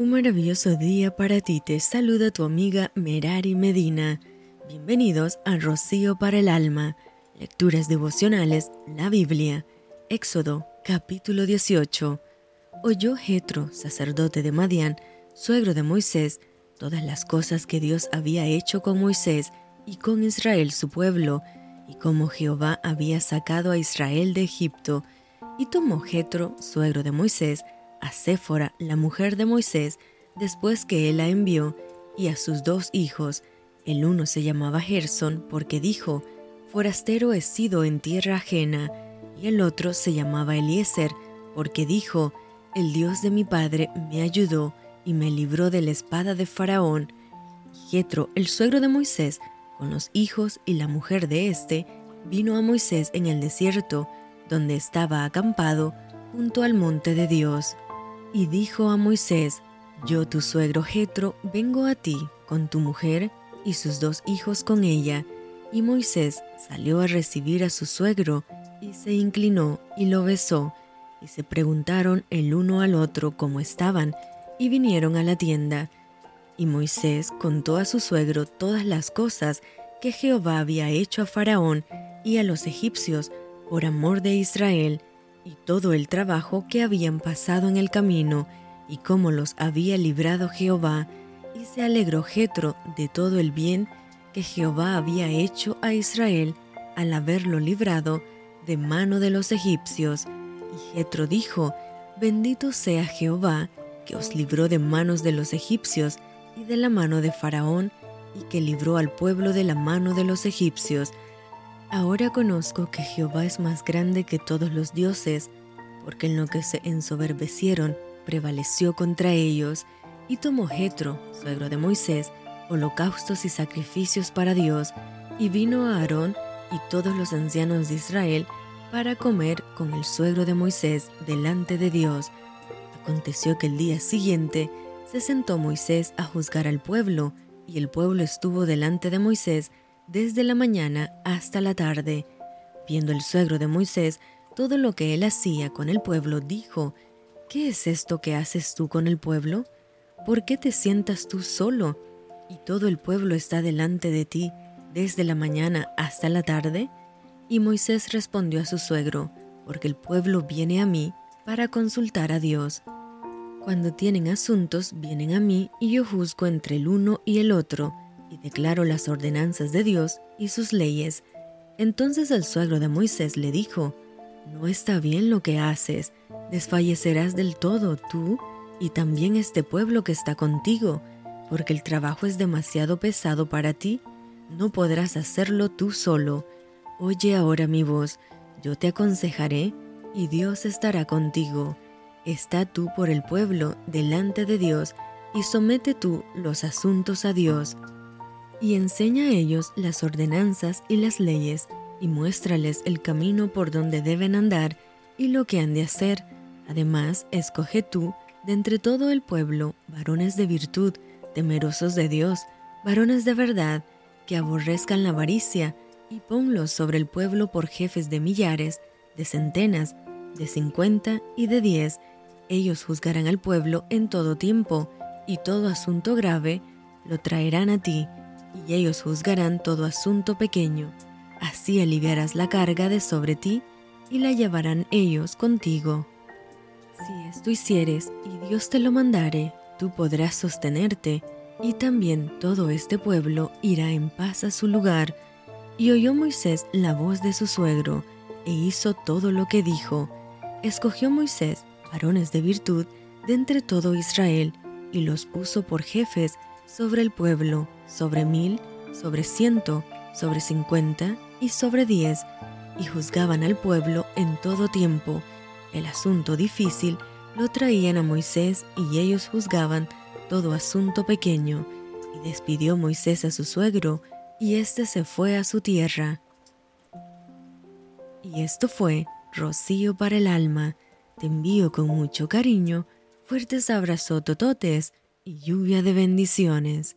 Un maravilloso día para ti. Te saluda tu amiga Merari Medina. Bienvenidos a Rocío para el Alma. Lecturas devocionales, la Biblia. Éxodo, capítulo 18. Oyó Jetro, sacerdote de Madián, suegro de Moisés, todas las cosas que Dios había hecho con Moisés y con Israel su pueblo, y cómo Jehová había sacado a Israel de Egipto. Y tomó Jetro, suegro de Moisés, a Séfora, la mujer de Moisés, después que él la envió, y a sus dos hijos. El uno se llamaba Gerson, porque dijo, Forastero he sido en tierra ajena, y el otro se llamaba Eliezer, porque dijo, El Dios de mi padre me ayudó y me libró de la espada de Faraón. Jetro, el suegro de Moisés, con los hijos y la mujer de éste, vino a Moisés en el desierto, donde estaba acampado, junto al monte de Dios. Y dijo a Moisés, Yo tu suegro Jetro vengo a ti con tu mujer y sus dos hijos con ella. Y Moisés salió a recibir a su suegro y se inclinó y lo besó. Y se preguntaron el uno al otro cómo estaban y vinieron a la tienda. Y Moisés contó a su suegro todas las cosas que Jehová había hecho a Faraón y a los egipcios por amor de Israel y todo el trabajo que habían pasado en el camino y cómo los había librado Jehová, y se alegró Jetro de todo el bien que Jehová había hecho a Israel al haberlo librado de mano de los egipcios. Y Jetro dijo, Bendito sea Jehová, que os libró de manos de los egipcios y de la mano de Faraón, y que libró al pueblo de la mano de los egipcios, Ahora conozco que Jehová es más grande que todos los dioses, porque en lo que se ensoberbecieron prevaleció contra ellos, y tomó Jetro, suegro de Moisés, holocaustos y sacrificios para Dios, y vino a Aarón y todos los ancianos de Israel para comer con el suegro de Moisés delante de Dios. Aconteció que el día siguiente se sentó Moisés a juzgar al pueblo, y el pueblo estuvo delante de Moisés desde la mañana hasta la tarde. Viendo el suegro de Moisés todo lo que él hacía con el pueblo, dijo, ¿Qué es esto que haces tú con el pueblo? ¿Por qué te sientas tú solo y todo el pueblo está delante de ti desde la mañana hasta la tarde? Y Moisés respondió a su suegro, porque el pueblo viene a mí para consultar a Dios. Cuando tienen asuntos, vienen a mí y yo juzgo entre el uno y el otro y declaró las ordenanzas de Dios y sus leyes. Entonces el suegro de Moisés le dijo, No está bien lo que haces, desfallecerás del todo tú y también este pueblo que está contigo, porque el trabajo es demasiado pesado para ti, no podrás hacerlo tú solo. Oye ahora mi voz, yo te aconsejaré, y Dios estará contigo. Está tú por el pueblo delante de Dios, y somete tú los asuntos a Dios y enseña a ellos las ordenanzas y las leyes, y muéstrales el camino por donde deben andar y lo que han de hacer. Además, escoge tú, de entre todo el pueblo, varones de virtud, temerosos de Dios, varones de verdad, que aborrezcan la avaricia, y ponlos sobre el pueblo por jefes de millares, de centenas, de cincuenta y de diez. Ellos juzgarán al pueblo en todo tiempo, y todo asunto grave lo traerán a ti y ellos juzgarán todo asunto pequeño. Así aliviarás la carga de sobre ti y la llevarán ellos contigo. Si esto hicieres y Dios te lo mandare, tú podrás sostenerte, y también todo este pueblo irá en paz a su lugar. Y oyó Moisés la voz de su suegro, e hizo todo lo que dijo. Escogió Moisés varones de virtud de entre todo Israel, y los puso por jefes sobre el pueblo, sobre mil, sobre ciento, sobre cincuenta y sobre diez, y juzgaban al pueblo en todo tiempo. El asunto difícil lo traían a Moisés y ellos juzgaban todo asunto pequeño. Y despidió Moisés a su suegro, y éste se fue a su tierra. Y esto fue rocío para el alma. Te envío con mucho cariño, fuertes abrazos tototes y lluvia de bendiciones.